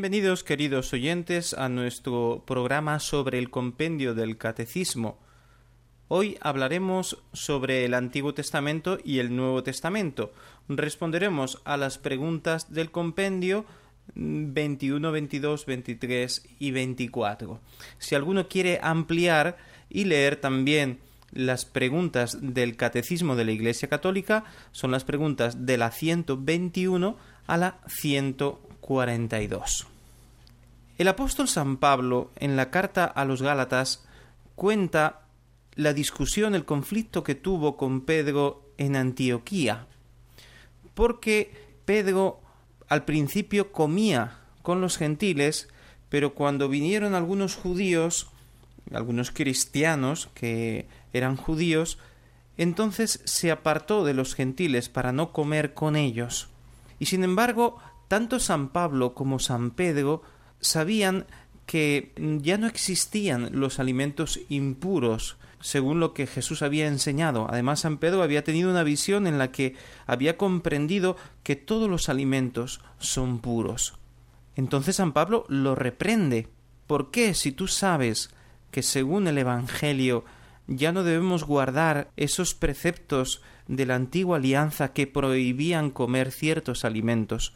Bienvenidos queridos oyentes a nuestro programa sobre el compendio del Catecismo. Hoy hablaremos sobre el Antiguo Testamento y el Nuevo Testamento. Responderemos a las preguntas del compendio 21, 22, 23 y 24. Si alguno quiere ampliar y leer también las preguntas del Catecismo de la Iglesia Católica, son las preguntas de la 121 a la 140. 42. El apóstol San Pablo, en la carta a los Gálatas, cuenta la discusión, el conflicto que tuvo con Pedro en Antioquía, porque Pedro al principio comía con los gentiles, pero cuando vinieron algunos judíos, algunos cristianos que eran judíos, entonces se apartó de los gentiles para no comer con ellos. Y sin embargo, tanto San Pablo como San Pedro sabían que ya no existían los alimentos impuros, según lo que Jesús había enseñado. Además, San Pedro había tenido una visión en la que había comprendido que todos los alimentos son puros. Entonces San Pablo lo reprende. ¿Por qué si tú sabes que según el Evangelio ya no debemos guardar esos preceptos de la antigua alianza que prohibían comer ciertos alimentos?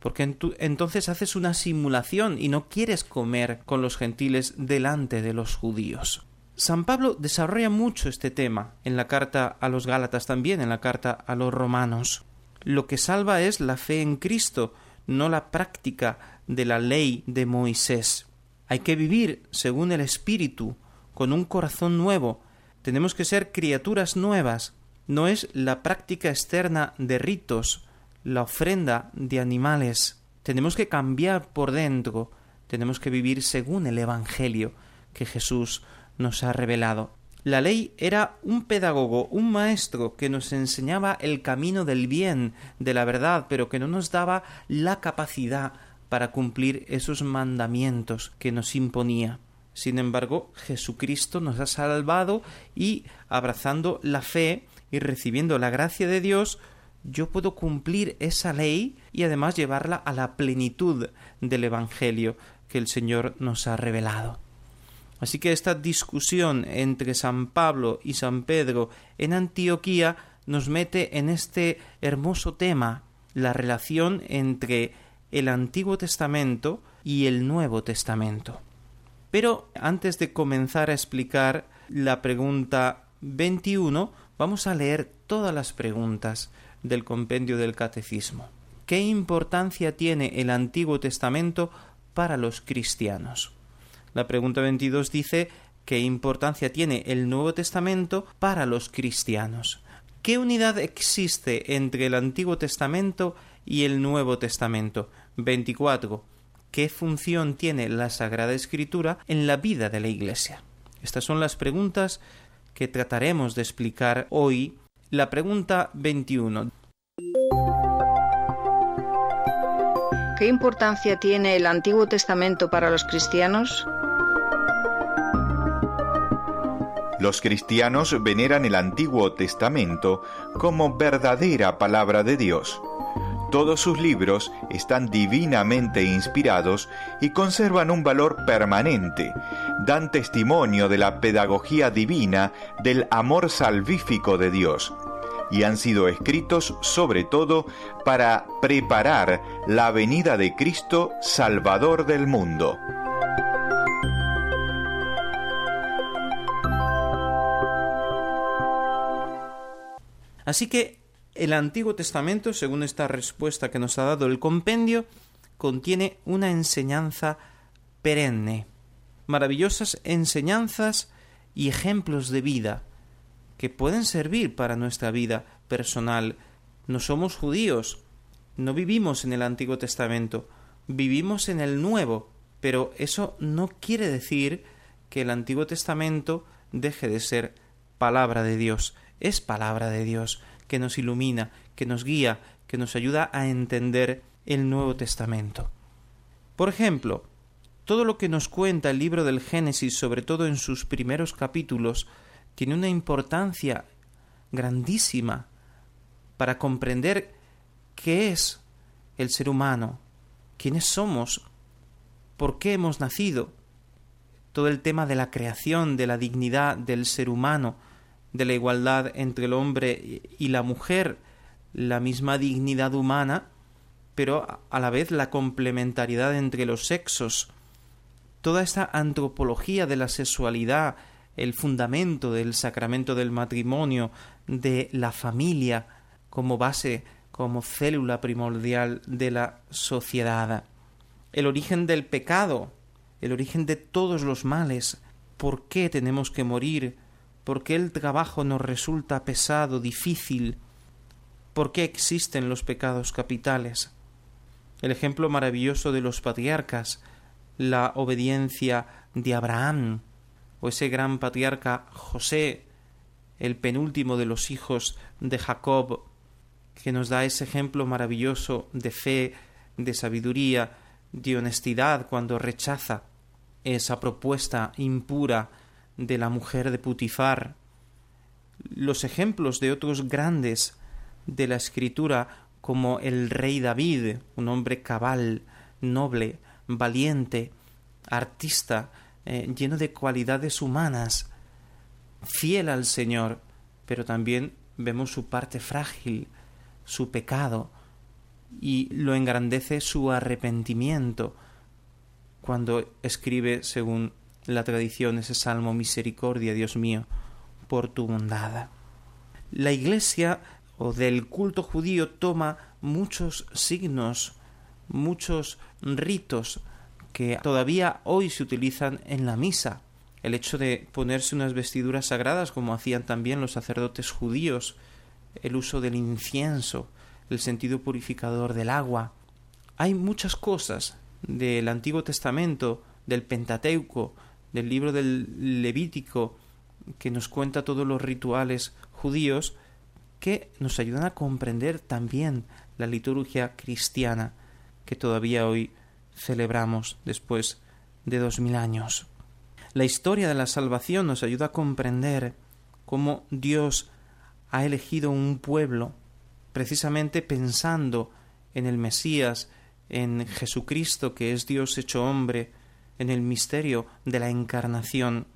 Porque entonces haces una simulación y no quieres comer con los gentiles delante de los judíos. San Pablo desarrolla mucho este tema en la carta a los Gálatas también, en la carta a los romanos. Lo que salva es la fe en Cristo, no la práctica de la ley de Moisés. Hay que vivir según el Espíritu, con un corazón nuevo. Tenemos que ser criaturas nuevas. No es la práctica externa de ritos, la ofrenda de animales. Tenemos que cambiar por dentro, tenemos que vivir según el Evangelio que Jesús nos ha revelado. La ley era un pedagogo, un maestro que nos enseñaba el camino del bien, de la verdad, pero que no nos daba la capacidad para cumplir esos mandamientos que nos imponía. Sin embargo, Jesucristo nos ha salvado y, abrazando la fe y recibiendo la gracia de Dios, yo puedo cumplir esa ley y además llevarla a la plenitud del Evangelio que el Señor nos ha revelado. Así que esta discusión entre San Pablo y San Pedro en Antioquía nos mete en este hermoso tema, la relación entre el Antiguo Testamento y el Nuevo Testamento. Pero antes de comenzar a explicar la pregunta 21, vamos a leer todas las preguntas del compendio del Catecismo. ¿Qué importancia tiene el Antiguo Testamento para los cristianos? La pregunta 22 dice ¿qué importancia tiene el Nuevo Testamento para los cristianos? ¿Qué unidad existe entre el Antiguo Testamento y el Nuevo Testamento? 24. ¿Qué función tiene la Sagrada Escritura en la vida de la Iglesia? Estas son las preguntas que trataremos de explicar hoy la pregunta 21. ¿Qué importancia tiene el Antiguo Testamento para los cristianos? Los cristianos veneran el Antiguo Testamento como verdadera palabra de Dios. Todos sus libros están divinamente inspirados y conservan un valor permanente, dan testimonio de la pedagogía divina, del amor salvífico de Dios, y han sido escritos sobre todo para preparar la venida de Cristo, Salvador del mundo. Así que el Antiguo Testamento, según esta respuesta que nos ha dado el compendio, contiene una enseñanza perenne, maravillosas enseñanzas y ejemplos de vida que pueden servir para nuestra vida personal. No somos judíos, no vivimos en el Antiguo Testamento, vivimos en el Nuevo, Pero eso no quiere decir que el Antiguo Testamento deje de ser palabra de Dios. Es palabra de Dios que nos ilumina, que nos guía, que nos ayuda a entender el Nuevo Testamento. Por ejemplo, todo lo que nos cuenta el libro del Génesis, sobre todo en sus primeros capítulos, tiene una importancia grandísima para comprender qué es el ser humano, quiénes somos, por qué hemos nacido, todo el tema de la creación, de la dignidad del ser humano, de la igualdad entre el hombre y la mujer, la misma dignidad humana, pero a la vez la complementariedad entre los sexos, toda esta antropología de la sexualidad, el fundamento del sacramento del matrimonio, de la familia como base, como célula primordial de la sociedad, el origen del pecado, el origen de todos los males, por qué tenemos que morir, por qué el trabajo nos resulta pesado, difícil, por qué existen los pecados capitales. El ejemplo maravilloso de los patriarcas, la obediencia de Abraham, o ese gran patriarca José, el penúltimo de los hijos de Jacob, que nos da ese ejemplo maravilloso de fe, de sabiduría, de honestidad cuando rechaza esa propuesta impura de la mujer de Putifar. Los ejemplos de otros grandes de la escritura como el rey David, un hombre cabal, noble, valiente, artista, eh, lleno de cualidades humanas, fiel al Señor, pero también vemos su parte frágil, su pecado, y lo engrandece su arrepentimiento cuando escribe, según la tradición, ese salmo Misericordia, Dios mío, por tu bondad. La Iglesia o del culto judío toma muchos signos, muchos ritos que todavía hoy se utilizan en la misa. El hecho de ponerse unas vestiduras sagradas como hacían también los sacerdotes judíos, el uso del incienso, el sentido purificador del agua. Hay muchas cosas del Antiguo Testamento, del Pentateuco, del libro del Levítico, que nos cuenta todos los rituales judíos, que nos ayudan a comprender también la liturgia cristiana que todavía hoy celebramos después de dos mil años. La historia de la salvación nos ayuda a comprender cómo Dios ha elegido un pueblo precisamente pensando en el Mesías, en Jesucristo que es Dios hecho hombre, en el misterio de la encarnación.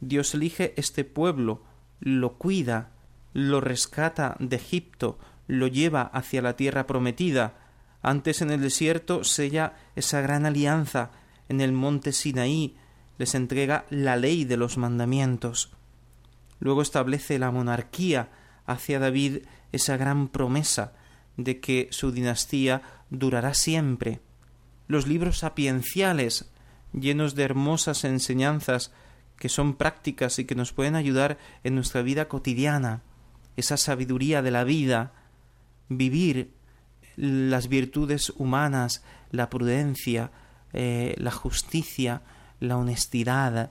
Dios elige este pueblo, lo cuida, lo rescata de Egipto, lo lleva hacia la tierra prometida, antes en el desierto sella esa gran alianza, en el monte Sinaí les entrega la ley de los mandamientos. Luego establece la monarquía hacia David esa gran promesa de que su dinastía durará siempre. Los libros sapienciales, llenos de hermosas enseñanzas que son prácticas y que nos pueden ayudar en nuestra vida cotidiana, esa sabiduría de la vida, vivir las virtudes humanas, la prudencia, eh, la justicia, la honestidad,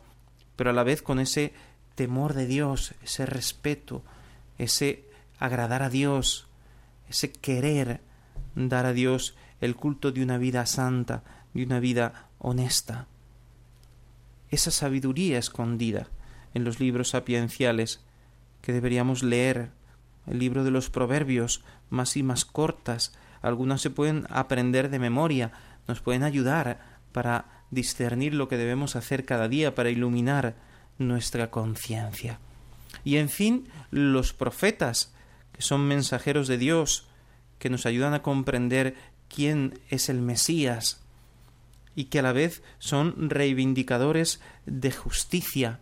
pero a la vez con ese temor de Dios, ese respeto, ese agradar a Dios, ese querer dar a Dios el culto de una vida santa, de una vida honesta. Esa sabiduría escondida en los libros sapienciales que deberíamos leer, el libro de los proverbios, más y más cortas, algunas se pueden aprender de memoria, nos pueden ayudar para discernir lo que debemos hacer cada día para iluminar nuestra conciencia. Y en fin, los profetas, que son mensajeros de Dios, que nos ayudan a comprender quién es el Mesías y que a la vez son reivindicadores de justicia,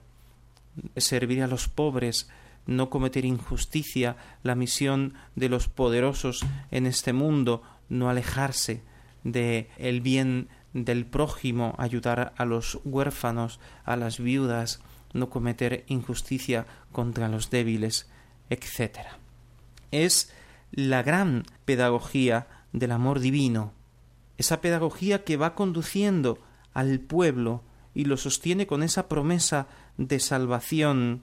servir a los pobres, no cometer injusticia, la misión de los poderosos en este mundo, no alejarse de el bien del prójimo, ayudar a los huérfanos, a las viudas, no cometer injusticia contra los débiles, etc. Es la gran pedagogía del amor divino, esa pedagogía que va conduciendo al pueblo y lo sostiene con esa promesa de salvación.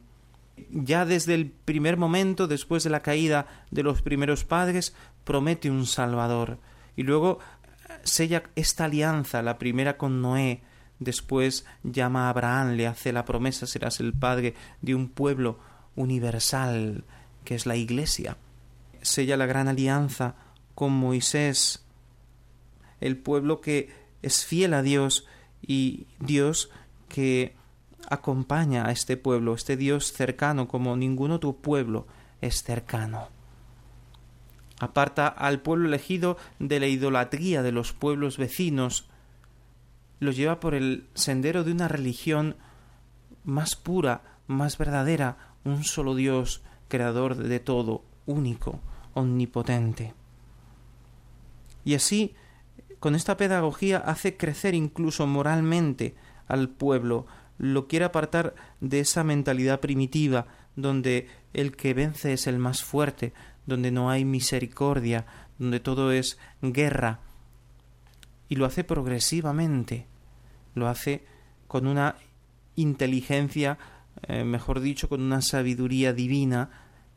Ya desde el primer momento, después de la caída de los primeros padres, promete un Salvador. Y luego eh, sella esta alianza, la primera con Noé, después llama a Abraham, le hace la promesa, serás el padre de un pueblo universal, que es la Iglesia. Sella la gran alianza con Moisés, el pueblo que es fiel a Dios y Dios que acompaña a este pueblo, este Dios cercano como ningún otro pueblo es cercano. Aparta al pueblo elegido de la idolatría de los pueblos vecinos, lo lleva por el sendero de una religión más pura, más verdadera, un solo Dios, creador de todo, único, omnipotente. Y así con esta pedagogía hace crecer incluso moralmente al pueblo, lo quiere apartar de esa mentalidad primitiva donde el que vence es el más fuerte, donde no hay misericordia, donde todo es guerra. Y lo hace progresivamente, lo hace con una inteligencia, eh, mejor dicho, con una sabiduría divina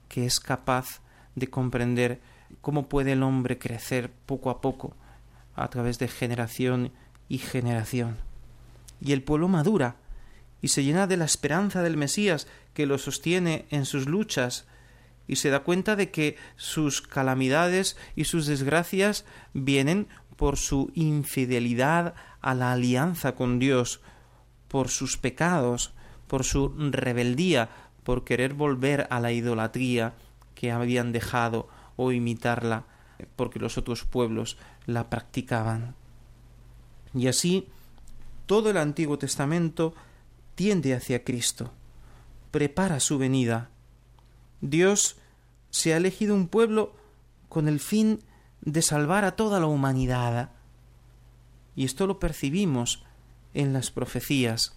que es capaz de comprender cómo puede el hombre crecer poco a poco a través de generación y generación. Y el pueblo madura y se llena de la esperanza del Mesías que lo sostiene en sus luchas y se da cuenta de que sus calamidades y sus desgracias vienen por su infidelidad a la alianza con Dios, por sus pecados, por su rebeldía, por querer volver a la idolatría que habían dejado o imitarla porque los otros pueblos la practicaban. Y así todo el Antiguo Testamento tiende hacia Cristo, prepara su venida. Dios se ha elegido un pueblo con el fin de salvar a toda la humanidad. Y esto lo percibimos en las profecías,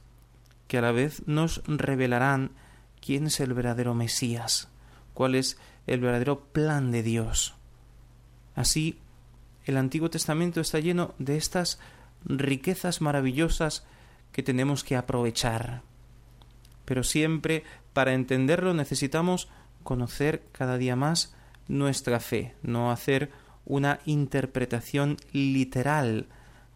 que a la vez nos revelarán quién es el verdadero Mesías, cuál es el verdadero plan de Dios. Así, el Antiguo Testamento está lleno de estas riquezas maravillosas que tenemos que aprovechar. Pero siempre, para entenderlo, necesitamos conocer cada día más nuestra fe, no hacer una interpretación literal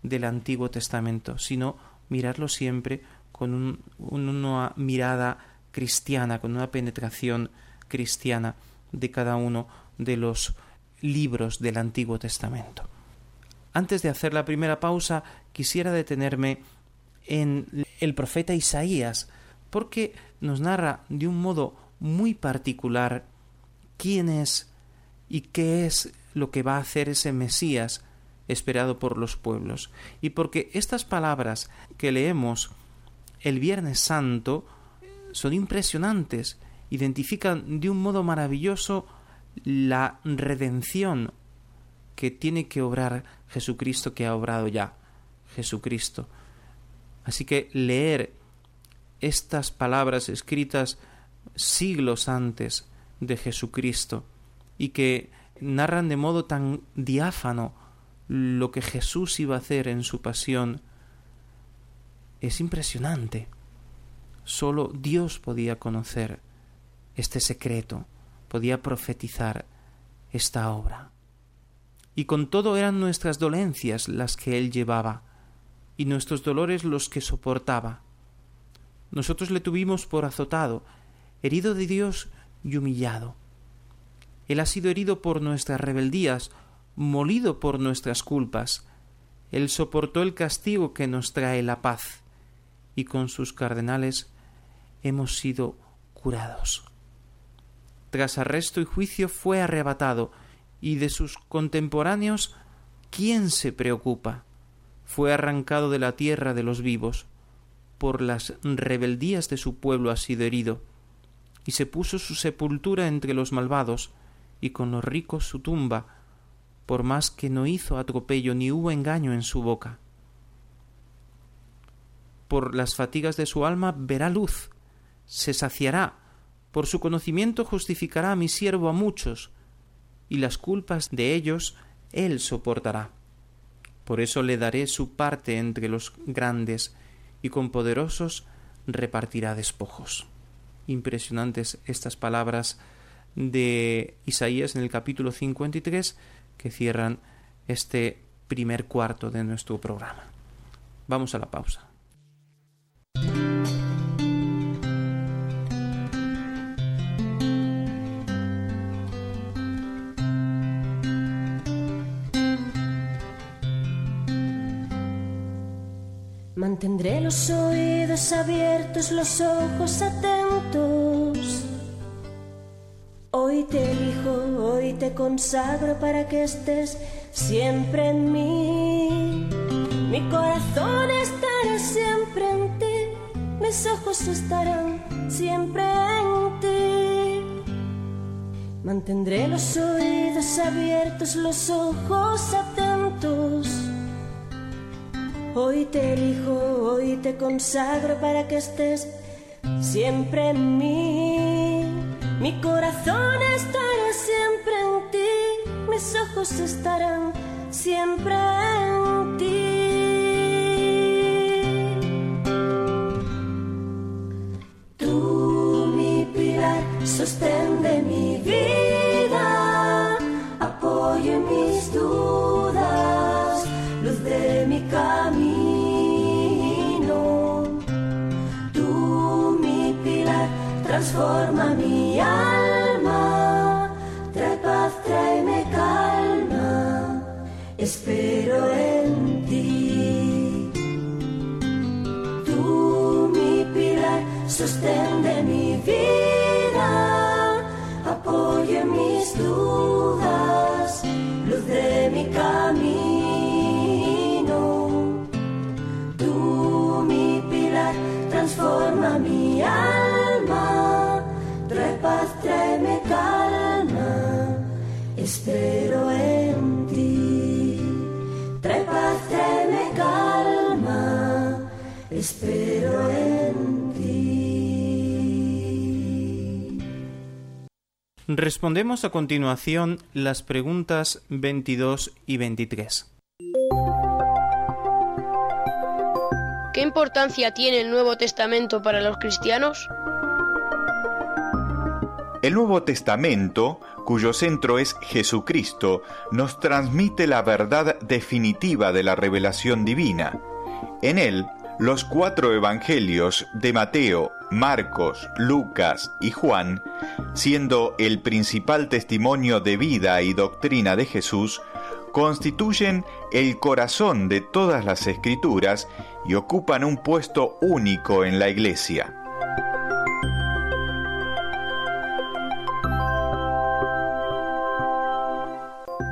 del Antiguo Testamento, sino mirarlo siempre con una mirada cristiana, con una penetración cristiana de cada uno de los libros del Antiguo Testamento. Antes de hacer la primera pausa, quisiera detenerme en el profeta Isaías, porque nos narra de un modo muy particular quién es y qué es lo que va a hacer ese Mesías esperado por los pueblos. Y porque estas palabras que leemos el Viernes Santo son impresionantes, identifican de un modo maravilloso la redención que tiene que obrar Jesucristo que ha obrado ya Jesucristo. Así que leer estas palabras escritas siglos antes de Jesucristo y que narran de modo tan diáfano lo que Jesús iba a hacer en su pasión es impresionante. Solo Dios podía conocer este secreto podía profetizar esta obra. Y con todo eran nuestras dolencias las que él llevaba, y nuestros dolores los que soportaba. Nosotros le tuvimos por azotado, herido de Dios y humillado. Él ha sido herido por nuestras rebeldías, molido por nuestras culpas. Él soportó el castigo que nos trae la paz, y con sus cardenales hemos sido curados tras arresto y juicio fue arrebatado, y de sus contemporáneos ¿quién se preocupa? Fue arrancado de la tierra de los vivos, por las rebeldías de su pueblo ha sido herido, y se puso su sepultura entre los malvados, y con los ricos su tumba, por más que no hizo atropello ni hubo engaño en su boca. Por las fatigas de su alma verá luz, se saciará por su conocimiento justificará a mi siervo a muchos, y las culpas de ellos él soportará. Por eso le daré su parte entre los grandes, y con poderosos repartirá despojos. Impresionantes estas palabras de Isaías en el capítulo 53 que cierran este primer cuarto de nuestro programa. Vamos a la pausa. Mantendré los oídos abiertos, los ojos atentos. Hoy te elijo, hoy te consagro para que estés siempre en mí. Mi corazón estará siempre en ti, mis ojos estarán siempre en ti. Mantendré los oídos abiertos, los ojos atentos te elijo, hoy te consagro para que estés siempre en mí. Mi corazón estará siempre en ti, mis ojos estarán siempre en ti. Mi alma, trae paz, tráeme calma, espero en ti. Tú, mi pilar, sostén de mi vida, apoyo en mis dudas, luz de mi camino. Tú, mi pilar, transforma mi alma Respondemos a continuación las preguntas 22 y 23. ¿Qué importancia tiene el Nuevo Testamento para los cristianos? El Nuevo Testamento cuyo centro es Jesucristo, nos transmite la verdad definitiva de la revelación divina. En él, los cuatro evangelios de Mateo, Marcos, Lucas y Juan, siendo el principal testimonio de vida y doctrina de Jesús, constituyen el corazón de todas las escrituras y ocupan un puesto único en la Iglesia.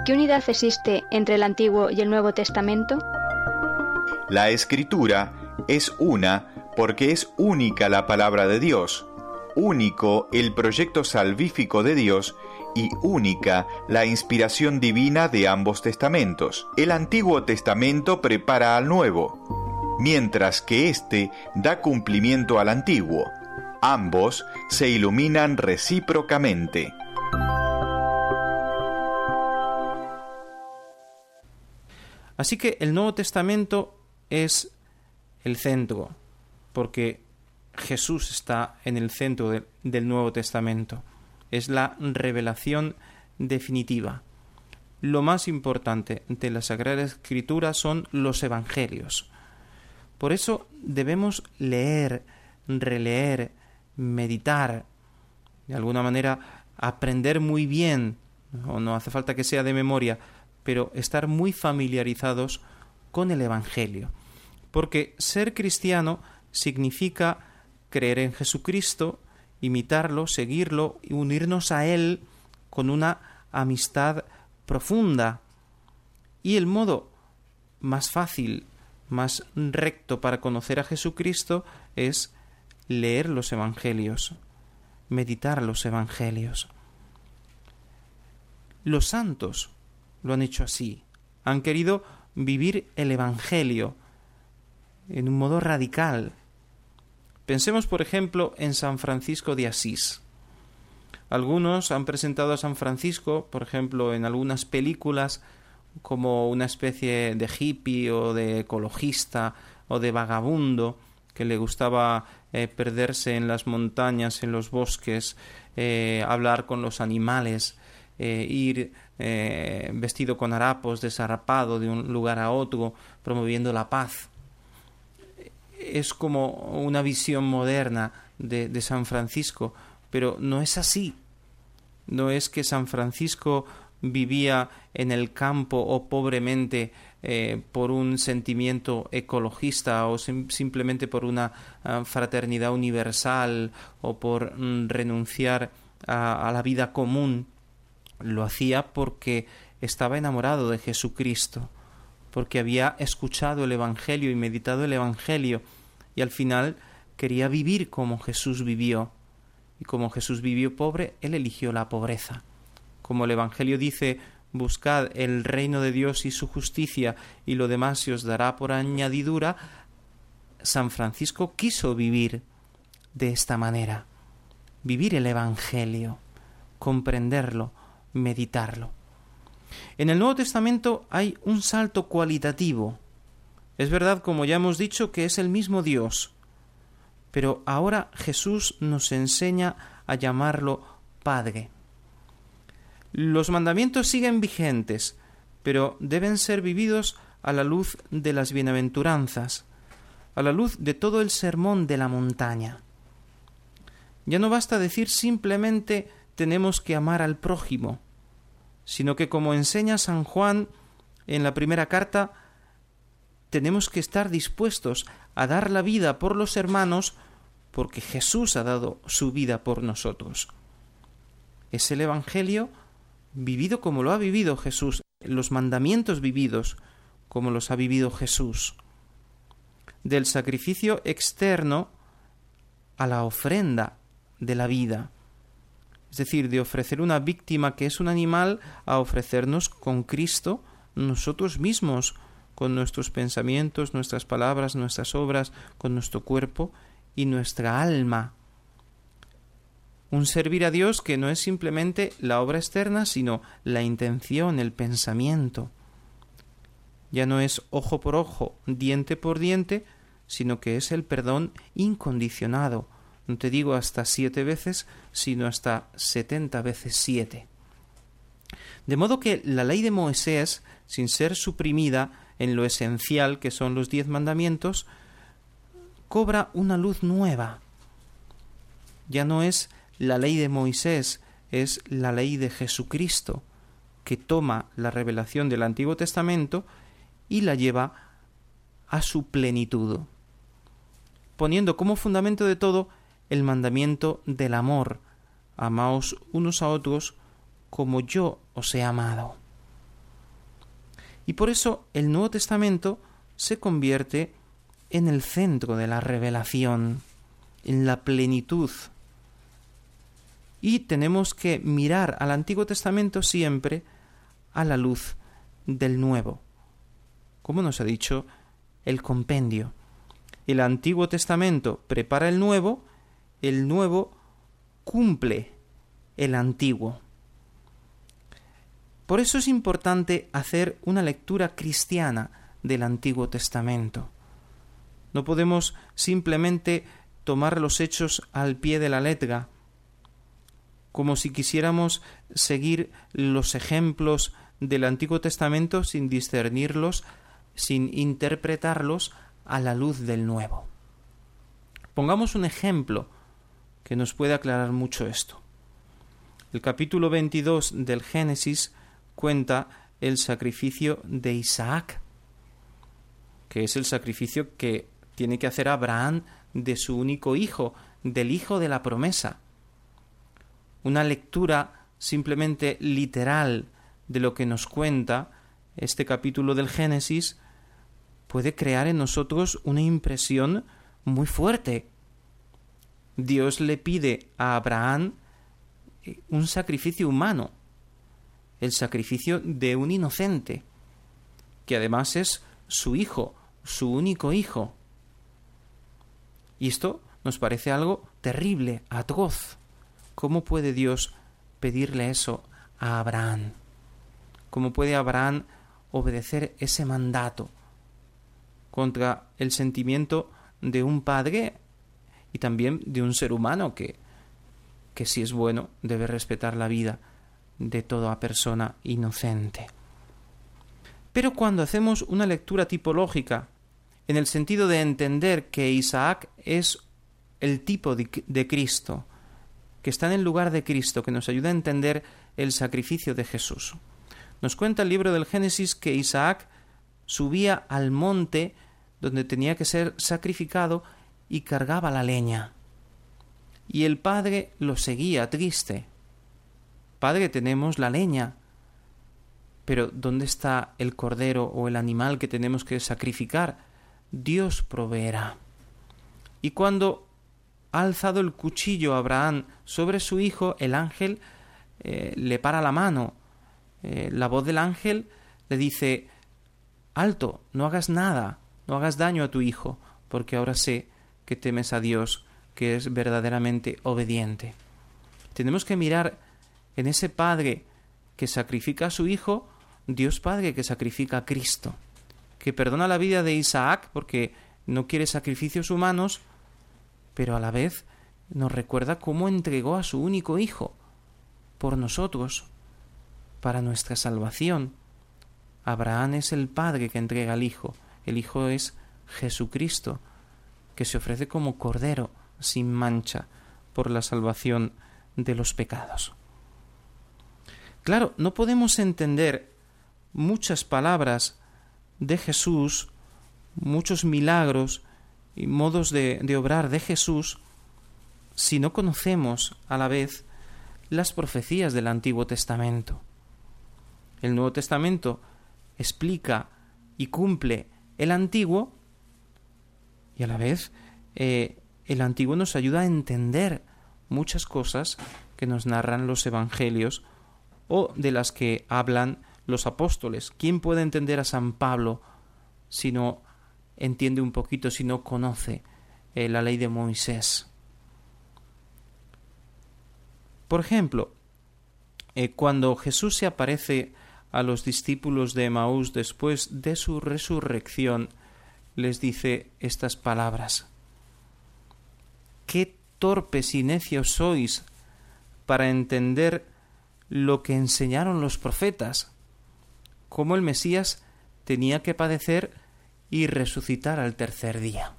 ¿Qué unidad existe entre el Antiguo y el Nuevo Testamento? La escritura es una porque es única la palabra de Dios, único el proyecto salvífico de Dios y única la inspiración divina de ambos testamentos. El Antiguo Testamento prepara al Nuevo, mientras que éste da cumplimiento al Antiguo. Ambos se iluminan recíprocamente. Así que el Nuevo Testamento es el centro, porque Jesús está en el centro del Nuevo Testamento. Es la revelación definitiva. Lo más importante de la Sagrada Escritura son los Evangelios. Por eso debemos leer, releer, meditar, de alguna manera aprender muy bien, o no hace falta que sea de memoria, pero estar muy familiarizados con el Evangelio. Porque ser cristiano significa creer en Jesucristo, imitarlo, seguirlo y unirnos a Él con una amistad profunda. Y el modo más fácil, más recto para conocer a Jesucristo es leer los Evangelios, meditar los Evangelios. Los santos lo han hecho así. Han querido vivir el Evangelio en un modo radical. Pensemos, por ejemplo, en San Francisco de Asís. Algunos han presentado a San Francisco, por ejemplo, en algunas películas, como una especie de hippie o de ecologista o de vagabundo que le gustaba eh, perderse en las montañas, en los bosques, eh, hablar con los animales, eh, ir vestido con harapos, desarrapado de un lugar a otro, promoviendo la paz. Es como una visión moderna de, San Francisco, pero no es así. No es que San Francisco vivía en el campo o pobremente eh, por un sentimiento ecologista o simplemente por una ah, fraternidad universal o por mm, renunciar a, la vida común. Lo hacía porque estaba enamorado de Jesucristo, porque había escuchado el Evangelio y meditado el Evangelio y al final quería vivir como Jesús vivió. Y como Jesús vivió pobre, él eligió la pobreza como el Evangelio dice, buscad el reino de Dios y su justicia y lo demás se os dará por añadidura, San Francisco quiso vivir de esta manera, vivir el Evangelio, comprenderlo, meditarlo. En el Nuevo Testamento hay un salto cualitativo. Es verdad, como ya hemos dicho, que es el mismo Dios, pero ahora Jesús nos enseña a llamarlo Padre. Los mandamientos siguen vigentes, pero deben ser vividos a la luz de las bienaventuranzas, a la luz de todo el sermón de la montaña. Ya no basta decir simplemente tenemos que amar al prójimo, sino que como enseña San Juan en la primera carta, tenemos que estar dispuestos a dar la vida por los hermanos porque Jesús ha dado su vida por nosotros. Es el Evangelio vivido como lo ha vivido Jesús, los mandamientos vividos como los ha vivido Jesús, del sacrificio externo a la ofrenda de la vida, es decir, de ofrecer una víctima que es un animal a ofrecernos con Cristo nosotros mismos, con nuestros pensamientos, nuestras palabras, nuestras obras, con nuestro cuerpo y nuestra alma un servir a Dios que no es simplemente la obra externa, sino la intención, el pensamiento. Ya no es ojo por ojo, diente por diente, sino que es el perdón incondicionado. No te digo hasta siete veces, sino hasta setenta veces siete. De modo que la ley de Moisés, sin ser suprimida en lo esencial que son los diez mandamientos, cobra una luz nueva. Ya no es la ley de Moisés es la ley de Jesucristo, que toma la revelación del Antiguo Testamento y la lleva a su plenitud, poniendo como fundamento de todo el mandamiento del amor. Amaos unos a otros como yo os he amado. Y por eso el Nuevo Testamento se convierte en el centro de la revelación, en la plenitud y tenemos que mirar al Antiguo Testamento siempre a la luz del Nuevo. Como nos ha dicho el compendio. El Antiguo Testamento prepara el Nuevo, el Nuevo cumple el Antiguo. Por eso es importante hacer una lectura cristiana del Antiguo Testamento. No podemos simplemente tomar los hechos al pie de la letra, como si quisiéramos seguir los ejemplos del Antiguo Testamento sin discernirlos, sin interpretarlos a la luz del Nuevo. Pongamos un ejemplo que nos puede aclarar mucho esto. El capítulo 22 del Génesis cuenta el sacrificio de Isaac, que es el sacrificio que tiene que hacer Abraham de su único hijo, del hijo de la promesa una lectura simplemente literal de lo que nos cuenta este capítulo del Génesis puede crear en nosotros una impresión muy fuerte. Dios le pide a Abraham eh, un sacrificio humano, el sacrificio de un inocente, que además es su hijo, su único hijo. Y esto nos parece algo terrible, atroz. ¿Cómo puede Dios pedirle eso a Abraham? ¿Cómo puede Abraham obedecer ese mandato, contra el sentimiento de un padre y también de un ser humano que, que si es bueno debe respetar la vida de toda persona inocente. Pero cuando hacemos una lectura tipológica, en el sentido de entender que Isaac es el tipo de, de Cristo, que está en el lugar de Cristo, que nos ayuda a entender el sacrificio de Jesús. Nos cuenta el libro del Génesis que Isaac subía al monte donde tenía que ser sacrificado y cargaba la leña. Y el padre lo seguía triste. Padre, tenemos la leña. Pero ¿dónde está el cordero o el animal que tenemos que sacrificar? Dios proveerá. Y cuando ha alzado el cuchillo Abraham sobre su hijo, el ángel eh, le para la mano. Eh, la voz del ángel le dice Alto, no hagas nada, no hagas daño a tu hijo, porque ahora sé que temes a Dios, que es verdaderamente obediente. Tenemos que mirar en ese Padre que sacrifica a su Hijo, Dios Padre que sacrifica a Cristo, que perdona la vida de Isaac porque no quiere sacrificios humanos, pero a la vez nos recuerda cómo entregó a su único Hijo por nosotros, para nuestra salvación. Abraham es el Padre que entrega al Hijo, el Hijo es Jesucristo, que se ofrece como Cordero sin mancha por la salvación de los pecados. Claro, no podemos entender muchas palabras de Jesús, muchos milagros y modos de, obrar de Jesús, si no conocemos a la vez las profecías del Antiguo Testamento. El Nuevo Testamento explica y cumple el Antiguo y a la vez eh, el Antiguo nos ayuda a entender muchas cosas que nos narran los Evangelios o de las que hablan los apóstoles. ¿Quién puede entender a San Pablo si no entiende un poquito, si no conoce eh, la ley de Moisés? Por ejemplo, eh, cuando Jesús se aparece a los discípulos de Emaús después de su resurrección, les dice estas palabras. Qué torpes y necios sois para entender lo que enseñaron los profetas, cómo el Mesías tenía que padecer y resucitar al tercer día.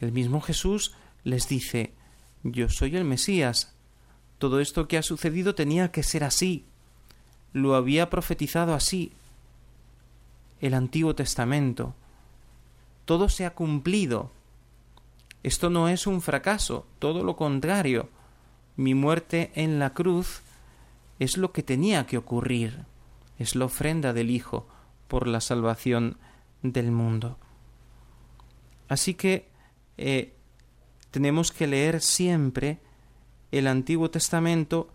El mismo Jesús les dice, yo soy el Mesías. Todo esto que ha sucedido tenía que ser así. Lo había profetizado así. El Antiguo Testamento. Todo se ha cumplido. Esto no es un fracaso, todo lo contrario. Mi muerte en la cruz es lo que tenía que ocurrir. Es la ofrenda del Hijo por la salvación del mundo. Así que eh, tenemos que leer siempre el Antiguo Testamento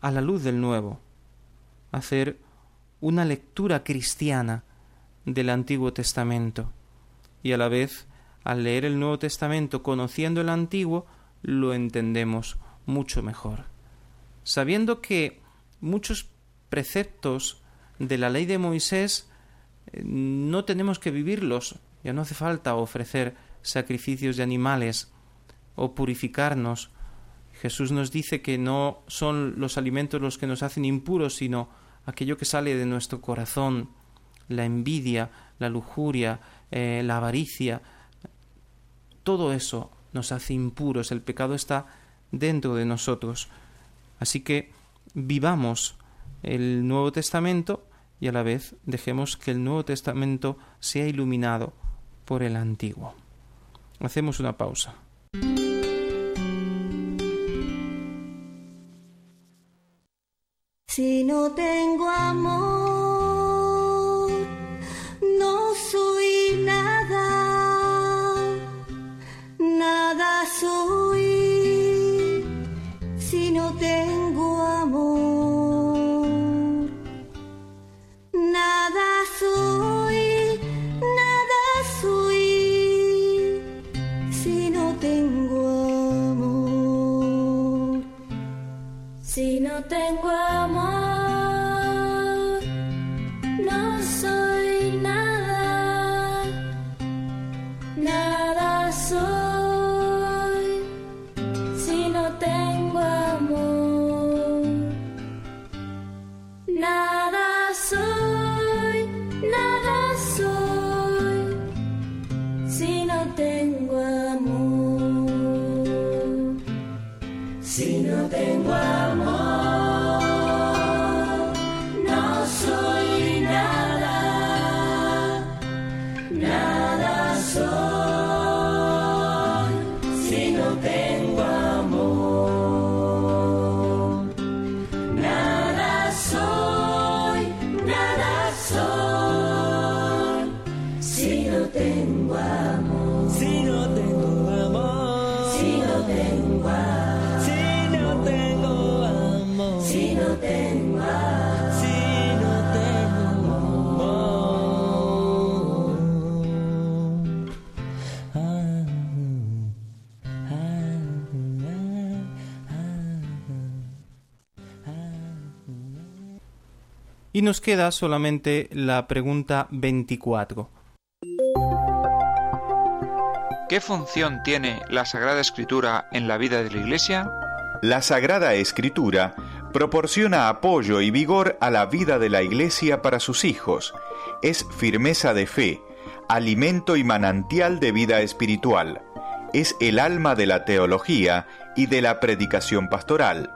a la luz del Nuevo, hacer una lectura cristiana del Antiguo Testamento. Y a la vez al leer el Nuevo Testamento conociendo el Antiguo lo entendemos mucho mejor, sabiendo que muchos preceptos de la ley de Moisés eh, no tenemos que vivirlos, ya no hace falta ofrecer sacrificios de animales o purificarnos. Jesús nos dice que no son los alimentos los que nos hacen impuros, sino aquello que sale de nuestro corazón, la envidia, la lujuria, eh, la avaricia. Todo eso nos hace impuros, el pecado está dentro de nosotros. Así que vivamos el Nuevo Testamento y a la vez dejemos que el Nuevo Testamento sea iluminado por el Antiguo. Hacemos una pausa. Si no tengo amor, y nos queda solamente la pregunta 24. ¿Qué función tiene la Sagrada Escritura en la vida de la Iglesia? La Sagrada Escritura proporciona apoyo y vigor a la vida de la Iglesia para sus hijos. Es firmeza de fe, alimento y manantial de vida espiritual. Es el alma de la teología y de la predicación pastoral.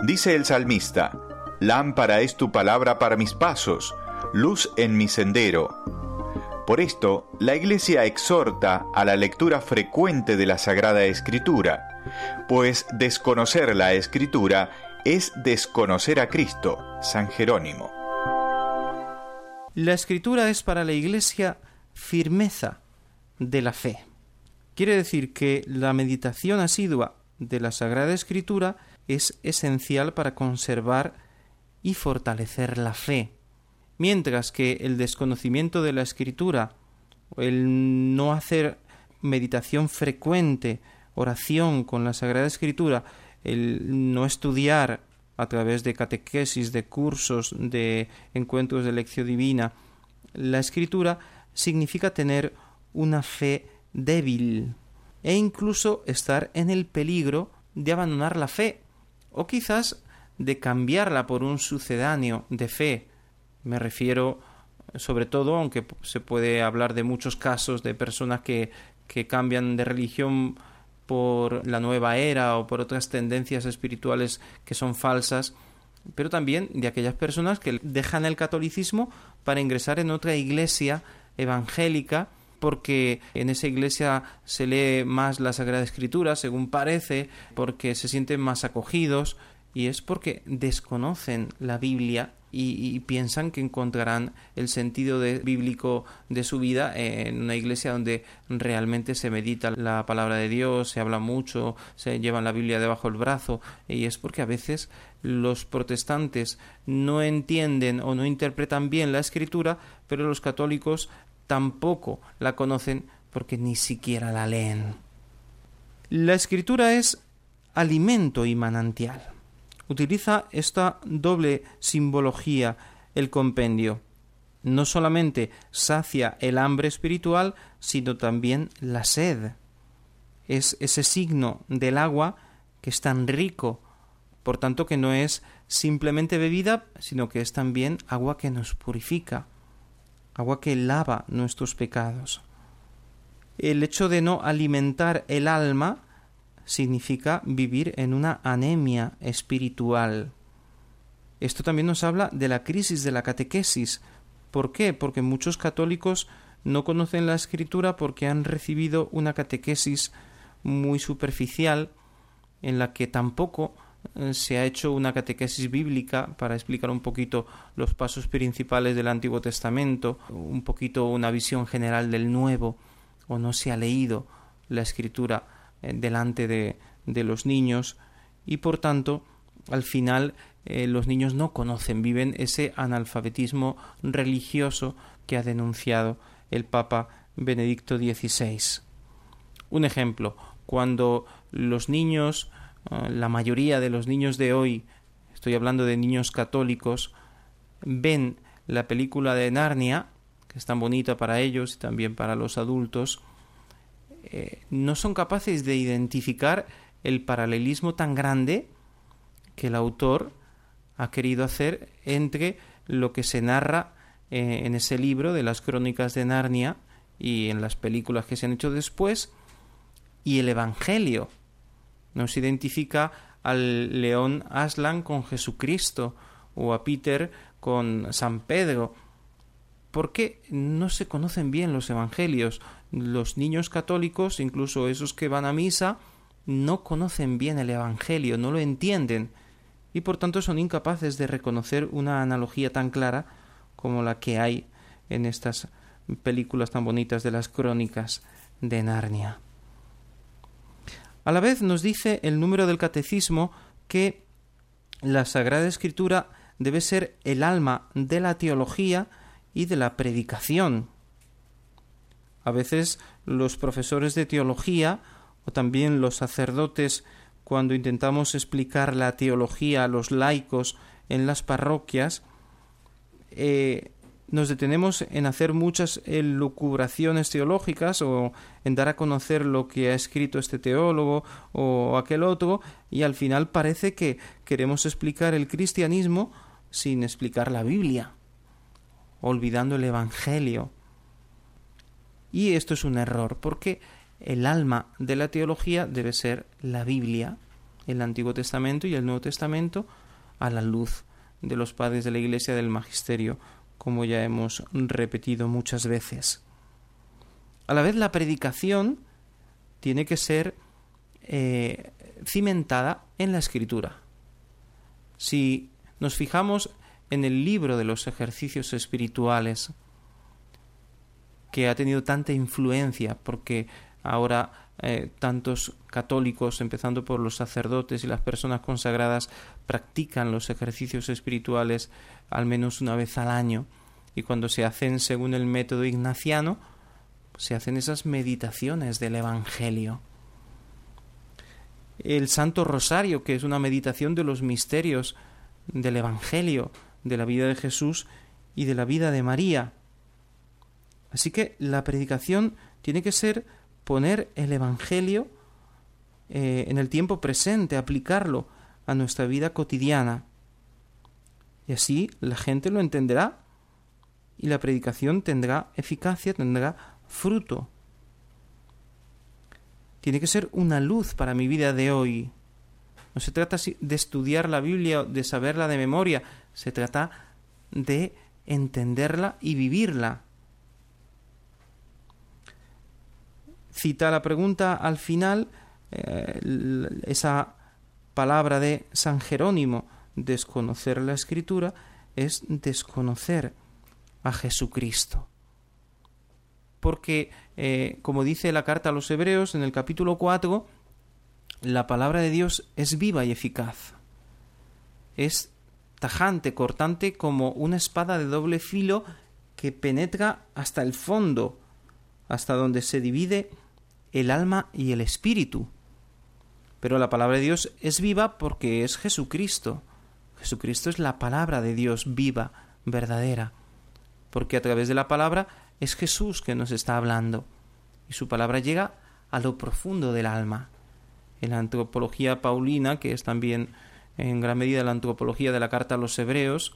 Dice el salmista, Lámpara es tu palabra para mis pasos, luz en mi sendero. Por esto, la Iglesia exhorta a la lectura frecuente de la Sagrada Escritura, pues desconocer la Escritura es desconocer a Cristo, San Jerónimo. La Escritura es para la Iglesia firmeza de la fe. Quiere decir que la meditación asidua de la Sagrada Escritura es esencial para conservar y fortalecer la fe, mientras que el desconocimiento de la Escritura, el no hacer meditación frecuente, oración con la Sagrada Escritura, el no estudiar a través de catequesis, de cursos, de encuentros de lección divina, la escritura significa tener una fe débil e incluso estar en el peligro de abandonar la fe o quizás de cambiarla por un sucedáneo de fe. Me refiero sobre todo, aunque se puede hablar de muchos casos de personas que, que cambian de religión por la nueva era o por otras tendencias espirituales que son falsas, pero también de aquellas personas que dejan el catolicismo para ingresar en otra iglesia evangélica porque en esa iglesia se lee más la Sagrada Escritura, según parece, porque se sienten más acogidos, y es porque desconocen la Biblia y, piensan que encontrarán el sentido bíblico de su vida en una iglesia donde realmente se medita la palabra de Dios, se habla mucho, se llevan la Biblia debajo del brazo y es porque a veces los protestantes no entienden o no interpretan bien la escritura, pero los católicos tampoco la conocen porque ni siquiera la leen. La escritura es alimento y manantial utiliza esta doble simbología el compendio. No solamente sacia el hambre espiritual, sino también la sed. Es ese signo del agua que es tan rico, por tanto que no es simplemente bebida, sino que es también agua que nos purifica, agua que lava nuestros pecados. El hecho de no alimentar el alma significa vivir en una anemia espiritual. Esto también nos habla de la crisis de la catequesis. ¿Por qué? Porque muchos católicos no conocen la escritura porque han recibido una catequesis muy superficial en la que tampoco eh, se ha hecho una catequesis bíblica para explicar un poquito los pasos principales del Antiguo Testamento, un poquito una visión general del Nuevo, o no se ha leído la escritura delante de, de, los niños y por tanto al final eh, los niños no conocen, viven ese analfabetismo religioso que ha denunciado el Papa Benedicto XVI. Un ejemplo, cuando los niños, eh, la mayoría de los niños de hoy, estoy hablando de niños católicos, ven la película de Narnia, que es tan bonita para ellos y también para los adultos, eh, no son capaces de identificar el paralelismo tan grande que el autor ha querido hacer entre lo que se narra eh, en ese libro de las crónicas de Narnia y en las películas que se han hecho después y el Evangelio. No se identifica al león Aslan con Jesucristo o a Peter con San Pedro. porque no se conocen bien los Evangelios? Los niños católicos, incluso esos que van a misa, no conocen bien el Evangelio, no lo entienden y por tanto son incapaces de reconocer una analogía tan clara como la que hay en estas películas tan bonitas de las crónicas de Narnia. A la vez nos dice el número del catecismo que la Sagrada Escritura debe ser el alma de la teología y de la predicación, a veces los profesores de teología o también los sacerdotes cuando intentamos explicar la teología a los laicos en las parroquias, eh, nos detenemos en hacer muchas elucubraciones teológicas o en dar a conocer lo que ha escrito este teólogo o aquel otro y al final parece que queremos explicar el cristianismo sin explicar la Biblia, olvidando el Evangelio. Y esto es un error porque el alma de la teología debe ser la Biblia, el Antiguo Testamento y el Nuevo Testamento a la luz de los padres de la Iglesia del Magisterio como ya hemos repetido muchas veces. A la vez la predicación tiene que ser eh, cimentada en la escritura. Si nos fijamos en el libro de los ejercicios espirituales, que ha tenido tanta influencia, porque ahora eh, tantos católicos, empezando por los sacerdotes y las personas consagradas, practican los ejercicios espirituales al menos una vez al año y cuando se hacen según el método ignaciano, se hacen esas meditaciones del Evangelio. El Santo Rosario, que es una meditación de los misterios del Evangelio, de la vida de Jesús y de la vida de María. Así que la predicación tiene que ser poner el Evangelio eh, en el tiempo presente, aplicarlo a nuestra vida cotidiana. Y así la gente lo entenderá y la predicación tendrá eficacia, tendrá fruto. Tiene que ser una luz para mi vida de hoy. No se trata de estudiar la Biblia, de saberla de memoria, se trata de entenderla y vivirla. Cita la pregunta al final eh, esa palabra de San Jerónimo, desconocer la escritura es desconocer a Jesucristo. Porque, eh, como dice la carta a los Hebreos en el capítulo 4, la palabra de Dios es viva y eficaz. Es tajante, cortante, como una espada de doble filo que penetra hasta el fondo, hasta donde se divide el alma y el espíritu. Pero la palabra de Dios es viva porque es Jesucristo. Jesucristo es la palabra de Dios viva, verdadera, porque a través de la palabra es Jesús que nos está hablando, y su palabra llega a lo profundo del alma. En la antropología paulina, que es también en gran medida la antropología de la carta a los hebreos,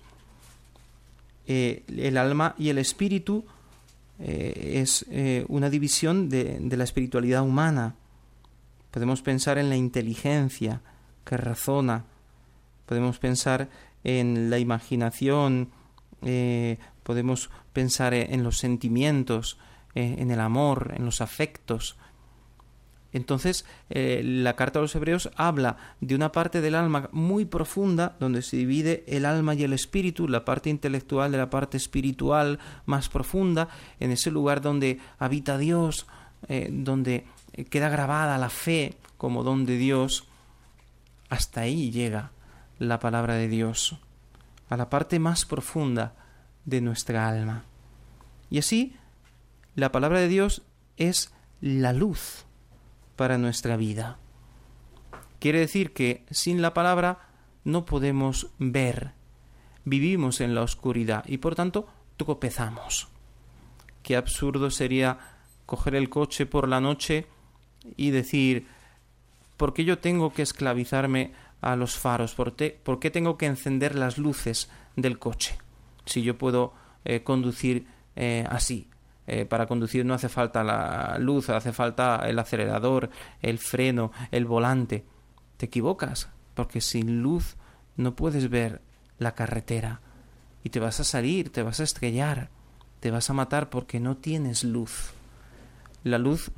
eh, el alma y el espíritu eh, es eh, una división de, de, la espiritualidad humana. Podemos pensar en la inteligencia que razona, podemos pensar en la imaginación, podemos pensar en los sentimientos, en el amor, en los afectos, entonces, eh, la carta a los hebreos habla de una parte del alma muy profunda, donde se divide el alma y el espíritu, la parte intelectual de la parte espiritual más profunda, en ese lugar donde habita Dios, eh, donde queda grabada la fe como don de Dios. Hasta ahí llega la palabra de Dios, a la parte más profunda de nuestra alma. Y así, la palabra de Dios es la luz para nuestra vida. Quiere decir que sin la palabra no podemos ver, vivimos en la oscuridad y por tanto tropezamos. Qué absurdo sería coger el coche por la noche y decir ¿por qué yo tengo que esclavizarme a los faros? ¿Por, qué tengo que encender las luces del coche? Si yo puedo eh, conducir eh, así, eh, para conducir no hace falta la luz, hace falta el acelerador, el freno, el volante. Te equivocas, porque sin luz no puedes ver la carretera y te vas a salir, te vas a estrellar, te vas a matar porque no tienes luz. La luz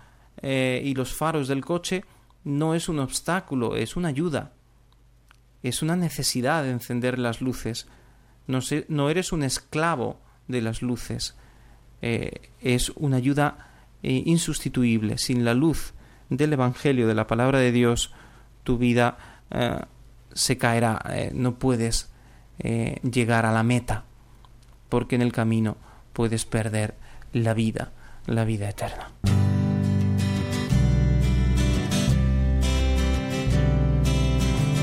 eh, y los faros del coche no es un obstáculo, es una ayuda. Es una necesidad de encender las luces. No, no eres un esclavo de las luces eh, es una ayuda eh, insustituible. Sin la luz del Evangelio, de la palabra de Dios, tu vida eh, se caerá. no puedes llegar a la meta, porque en el camino puedes perder la vida, la vida eterna.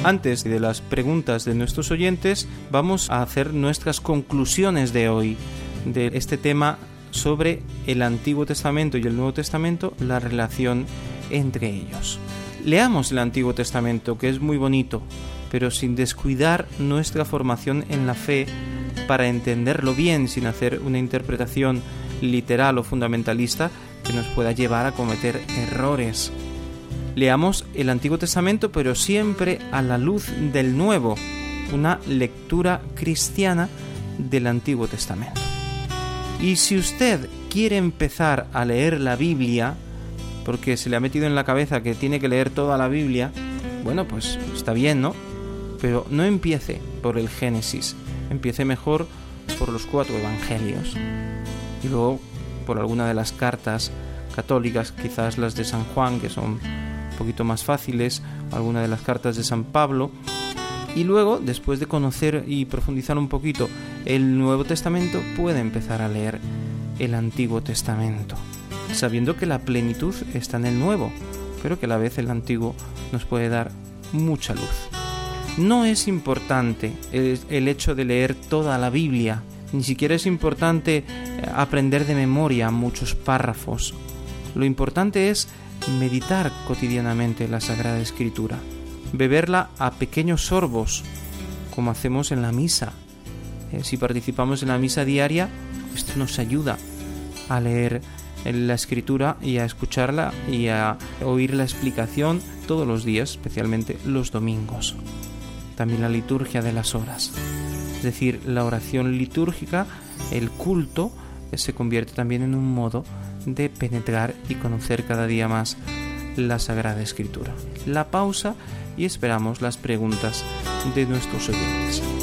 Antes de las preguntas de nuestros oyentes, vamos a hacer nuestras conclusiones de hoy de este tema sobre el Antiguo Testamento y el Nuevo Testamento, la relación entre ellos. Leamos el Antiguo Testamento, que es muy bonito, pero sin descuidar nuestra formación en la fe para entenderlo bien, sin hacer una interpretación literal o fundamentalista que nos pueda llevar a cometer errores. Leamos el Antiguo Testamento, pero siempre a la luz del Nuevo, una lectura cristiana del Antiguo Testamento. Y si usted quiere empezar a leer la Biblia, porque se le ha metido en la cabeza que tiene que leer toda la Biblia, bueno, pues está bien, ¿no? Pero no empiece por el Génesis, empiece mejor por los cuatro evangelios. Y luego por alguna de las cartas católicas, quizás las de San Juan, que son un poquito más fáciles, alguna de las cartas de San Pablo. Y luego, después de conocer y profundizar un poquito el Nuevo Testamento, puede empezar a leer el Antiguo Testamento, sabiendo que la plenitud está en el Nuevo, pero que a la vez el Antiguo nos puede dar mucha luz. No es importante el, el hecho de leer toda la Biblia, ni siquiera es importante eh, aprender de memoria muchos párrafos. Lo importante es meditar cotidianamente la Sagrada Escritura, beberla a pequeños sorbos, como hacemos en la misa. Eh, si participamos en la misa diaria, esto nos ayuda a leer la escritura y a escucharla y a oír la explicación todos los días, especialmente los domingos. También la liturgia de las horas. Es decir, la oración litúrgica, el culto, eh, se convierte también en un modo de penetrar y conocer cada día más la Sagrada Escritura. La pausa y esperamos las preguntas de nuestros oyentes.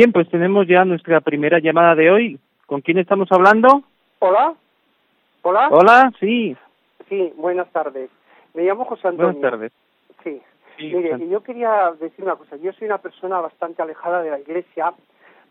Bien, pues tenemos ya nuestra primera llamada de hoy. ¿Con quién estamos hablando? Hola. Hola. Hola, sí. Sí, buenas tardes. Me llamo José Antonio. Buenas tardes. Sí. Sí, Mire, yo quería decir una cosa. Yo soy una persona bastante alejada de la Iglesia,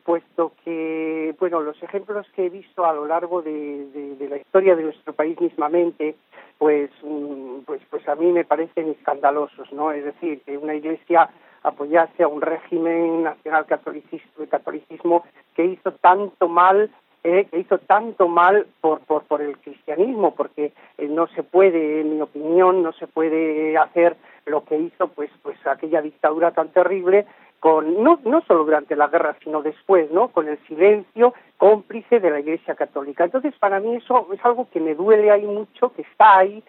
puesto que, bueno, los ejemplos que he visto a lo largo de, de- de la historia de nuestro país mismamente, pues, mm, pues, pues a mí me parecen escandalosos, ¿no? Es decir, que una Iglesia apoyase a un régimen nacional catolicismo, catolicismo que hizo tanto mal eh, que hizo tanto mal por, por, por el cristianismo, porque eh, no se puede, en mi opinión, no se puede hacer lo que hizo pues, pues aquella dictadura tan terrible con no, no solo durante la guerra, sino después, ¿no? Con el silencio cómplice de la Iglesia Católica. Entonces, para mí eso es algo que me duele ahí mucho, que está ahí,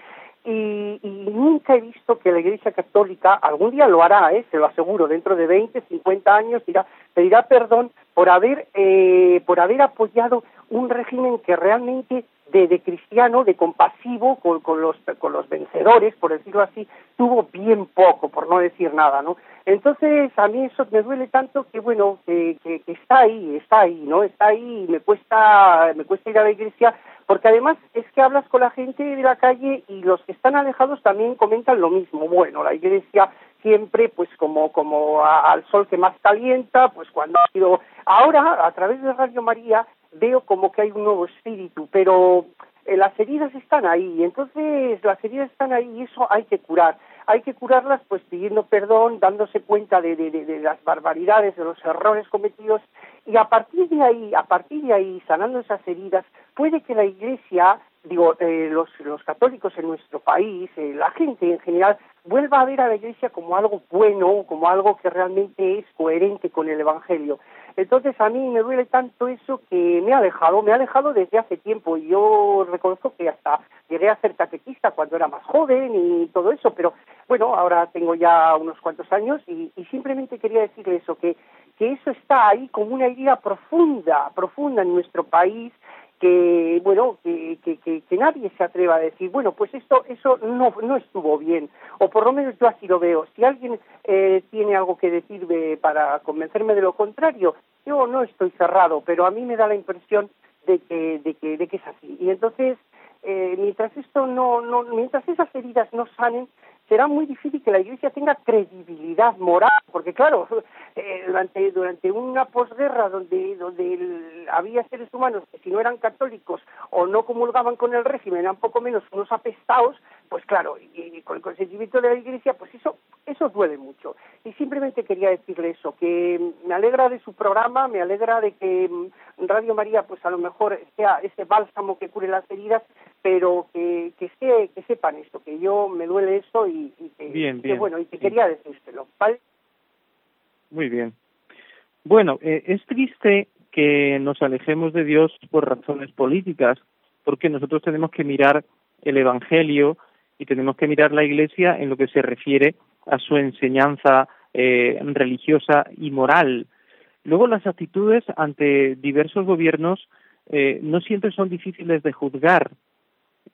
y, y nunca he visto que la Iglesia Católica, algún día lo hará, ¿eh? se lo aseguro, dentro de 20, 50 años dirá, pedirá perdón por haber, eh, por haber apoyado un régimen que realmente de, de cristiano, de compasivo con, con, los, con los vencedores, por decirlo así, tuvo bien poco, por no decir nada, ¿no? Entonces, a mí eso me duele tanto que, bueno, que, que, está ahí, está ahí, ¿no? Está ahí y me cuesta, me cuesta ir a la iglesia porque además es que hablas con la gente de la calle y los que están alejados también comentan lo mismo. Bueno, la iglesia siempre, pues como, como a, al sol que más calienta, pues cuando ha sido... Ahora, a través de Radio María, veo como que hay un nuevo espíritu, pero eh, las heridas están ahí, entonces las heridas están ahí y eso hay que curar. Hay que curarlas pues pidiendo perdón, dándose cuenta de, de, de, de las barbaridades, de los errores cometidos y a partir de ahí, a partir de ahí, sanando esas heridas, puede que la Iglesia, digo, eh, los, los católicos en nuestro país, eh, la gente en general, vuelva a ver a la Iglesia como algo bueno, como algo que realmente es coherente con el Evangelio. Entonces a mí me duele tanto eso que me ha alejado, me ha alejado desde hace tiempo. Y yo reconozco que hasta llegué a ser catequista cuando era más joven y todo eso, pero bueno, ahora tengo ya unos cuantos años y, y simplemente quería decirle eso, que, que eso está ahí como una herida profunda, profunda en nuestro país que bueno que, que, que, que, nadie se atreva a decir bueno pues esto eso no no estuvo bien o por lo menos yo así lo veo. Si alguien eh, tiene algo que decirme para convencerme de lo contrario yo no estoy cerrado pero a mí me da la impresión de que de que de que es así. Y entonces eh, mientras esto no no mientras esas heridas no sanen será muy difícil que la Iglesia tenga credibilidad moral, porque claro, eh, durante, durante una posguerra donde, donde el, había seres humanos que si no eran católicos o no comulgaban con el régimen eran poco menos unos apestados, pues claro, y, con el consentimiento de la Iglesia, pues eso, eso duele mucho. Y simplemente quería decirle eso, que me alegra de su programa, me alegra de que mm, Radio María, pues a lo mejor sea ese bálsamo que cure las heridas, pero que, que, se, que sepan esto, que yo me duele esto y y, que, bien, que, bueno, y que quería decírselo, ¿vale? Muy bien. Bueno, eh, es triste que nos alejemos de Dios por razones políticas, porque nosotros tenemos que mirar el Evangelio y tenemos que mirar la Iglesia en lo que se refiere a su enseñanza eh, religiosa y moral. Luego las actitudes ante diversos gobiernos eh, no siempre son difíciles de juzgar,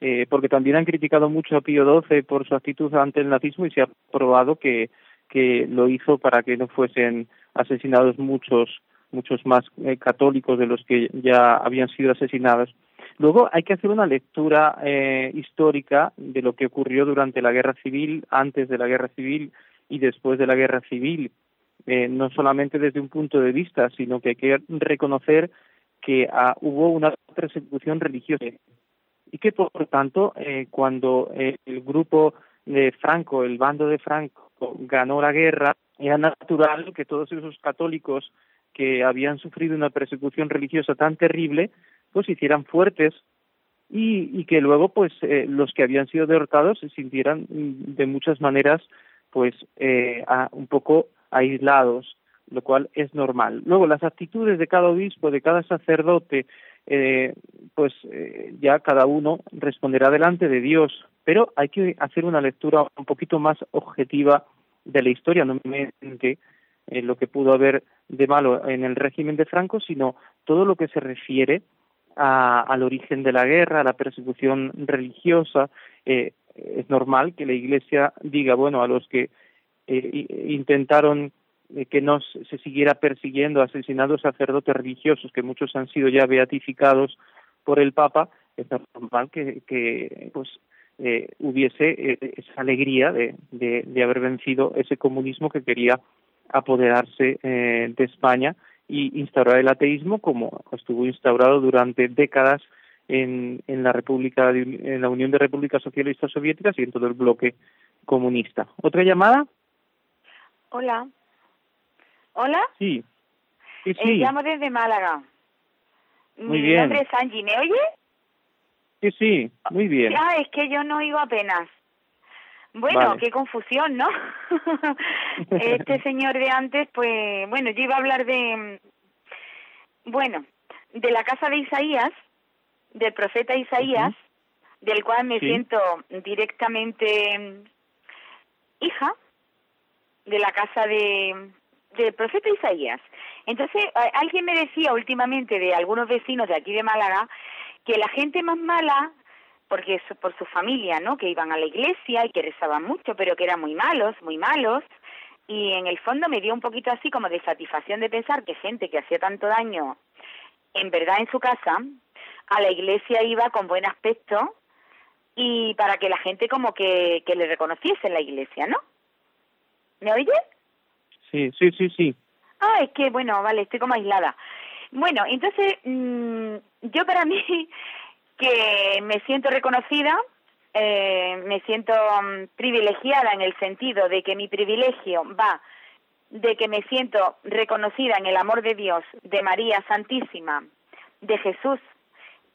eh, porque también han criticado mucho a Pío XII por su actitud ante el nazismo y se ha probado que, que lo hizo para que no fuesen asesinados muchos muchos más eh, católicos de los que ya habían sido asesinados. Luego hay que hacer una lectura eh, histórica de lo que ocurrió durante la guerra civil, antes de la guerra civil y después de la guerra civil, eh, no solamente desde un punto de vista, sino que hay que reconocer que ah, hubo una persecución religiosa y que por tanto eh, cuando eh, el grupo de Franco, el bando de Franco, ganó la guerra, era natural que todos esos católicos que habían sufrido una persecución religiosa tan terrible, pues hicieran fuertes y, y que luego pues eh, los que habían sido derrotados se sintieran de muchas maneras pues eh, a, un poco aislados, lo cual es normal. Luego las actitudes de cada obispo, de cada sacerdote, eh, pues eh, ya cada uno responderá delante de Dios, pero hay que hacer una lectura un poquito más objetiva de la historia, no solamente eh, lo que pudo haber de malo en el régimen de Franco, sino todo lo que se refiere a, al origen de la guerra, a la persecución religiosa. Eh, es normal que la Iglesia diga, bueno, a los que eh, que no se siguiera persiguiendo, asesinando sacerdotes religiosos, que muchos han sido ya beatificados por el Papa, es normal que, que pues eh, hubiese eh, esa alegría de, de, de, haber vencido ese comunismo que quería apoderarse eh, de España y instaurar el ateísmo como estuvo instaurado durante décadas en, en la República en la Unión de Repúblicas Socialistas Soviéticas y en todo el bloque comunista. ¿Otra llamada? Hola. ¿Hola? Sí. Sí, sí. Eh, llamo desde Málaga. Muy Mi bien. nombre es Angie, ¿me oye? Sí, sí, muy bien. Ah, es que yo no oigo apenas. Bueno, Vale. qué confusión, ¿no? este señor de antes, pues, bueno, yo iba a hablar de, bueno, de la casa de Isaías, del profeta Isaías, del cual me Sí. siento directamente mm, hija de la casa de del profeta Isaías. Entonces, alguien me decía últimamente de algunos vecinos de aquí de Málaga que la gente más mala, porque es por su familia, ¿no? Que iban a la iglesia y que rezaban mucho, pero que eran muy malos, muy malos. Y en el fondo me dio un poquito así como de satisfacción de pensar que gente que hacía tanto daño, en verdad en su casa, a la iglesia iba con buen aspecto y para que la gente como que, que le reconociese en la iglesia, ¿no? ¿Me oye? Sí, sí, sí, sí. Ah, es que, bueno, vale, estoy como aislada. Bueno, entonces, mm, yo para mí, que me siento reconocida, eh, me siento mm, privilegiada en el sentido de que mi privilegio va de que me siento reconocida en el amor de Dios, de María Santísima, de Jesús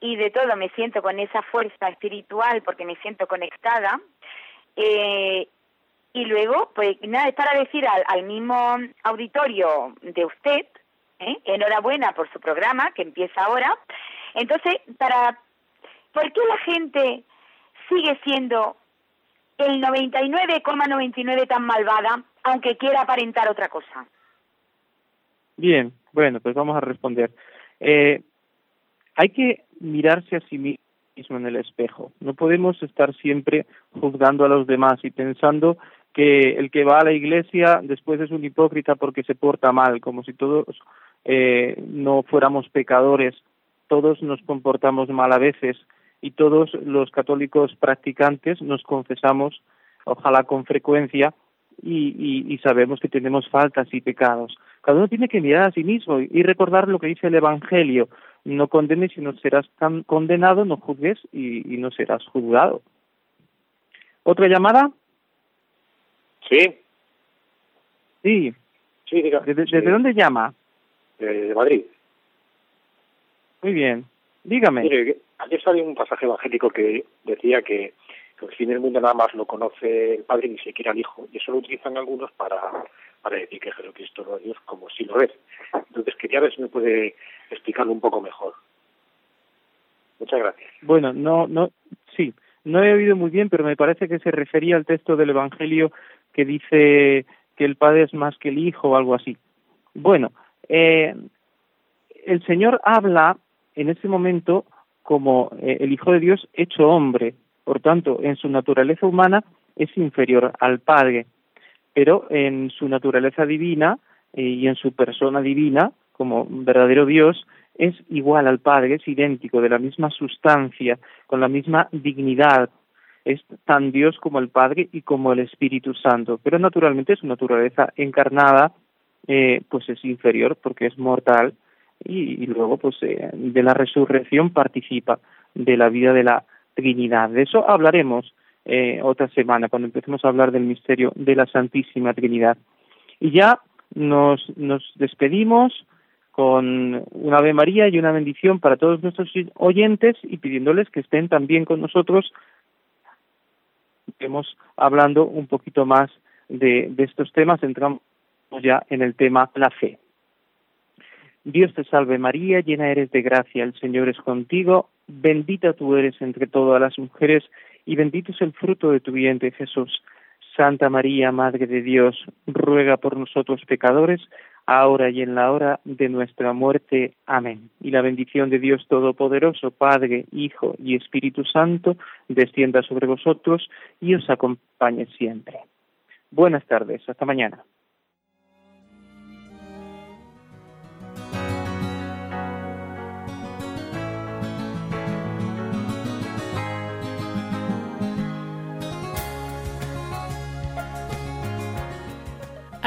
y de todo me siento con esa fuerza espiritual porque me siento conectada. Eh, y luego, pues nada, es para decir al, mismo auditorio de usted, ¿eh? enhorabuena por su programa que empieza ahora. Entonces, para, ¿por qué la gente sigue siendo el 99,99 tan malvada, aunque quiera aparentar otra cosa? Bien, bueno, pues vamos a responder. Eh, hay que mirarse a sí mismo en el espejo. No podemos estar siempre juzgando a los demás y pensando que el que va a la iglesia después es un hipócrita porque se porta mal, como si todos eh, no fuéramos pecadores. Todos nos comportamos mal a veces y todos los católicos practicantes nos confesamos, ojalá con frecuencia, y, y, sabemos que tenemos faltas y pecados. Cada uno tiene que mirar a sí mismo y recordar lo que dice el Evangelio. No condenes y no serás condenado, no juzgues y, y no serás juzgado. ¿Otra llamada? Sí. Sí. Sí, diga. ¿Desde, dónde llama? De, Madrid. Muy bien. Dígame. Mire, ayer salió un pasaje evangélico que decía que, que el fin del mundo nada más lo conoce el Padre ni siquiera el Hijo. Y eso lo utilizan algunos para, para decir que Jesucristo no es Dios como si lo es. Entonces quería ver si me puede explicarlo un poco mejor. Muchas gracias. Bueno, no, no, sí, no he oído muy bien, pero me parece que se refería al texto del Evangelio que dice que el Padre es más que el Hijo o algo así. Bueno, eh, el Señor habla en ese momento como eh, el Hijo de Dios hecho hombre, por tanto, en su naturaleza humana es inferior al Padre, pero en su naturaleza divina eh, y en su persona divina, como verdadero Dios, es igual al Padre, es idéntico, de la misma sustancia, con la misma dignidad, es tan Dios como el Padre y como el Espíritu Santo, pero naturalmente su naturaleza encarnada eh, pues es inferior porque es mortal y, luego pues eh, de la resurrección participa de la vida de la Trinidad. De eso hablaremos eh, otra semana cuando empecemos a hablar del misterio de la Santísima Trinidad. Y ya nos, nos despedimos con una Ave María y una bendición para todos nuestros oyentes y pidiéndoles que estén también con nosotros Estamos hablando un poquito más de estos temas, entramos ya en el tema la fe. Dios te salve María, llena eres de gracia, el Señor es contigo, bendita tú eres entre todas las mujeres y bendito es el fruto de tu vientre Jesús. Santa María, Madre de Dios, ruega por nosotros pecadores, ahora y en la hora de nuestra muerte. Amén. Y la bendición de Dios Todopoderoso, Padre, Hijo y Espíritu Santo, descienda sobre vosotros y os acompañe siempre. Buenas tardes, hasta mañana.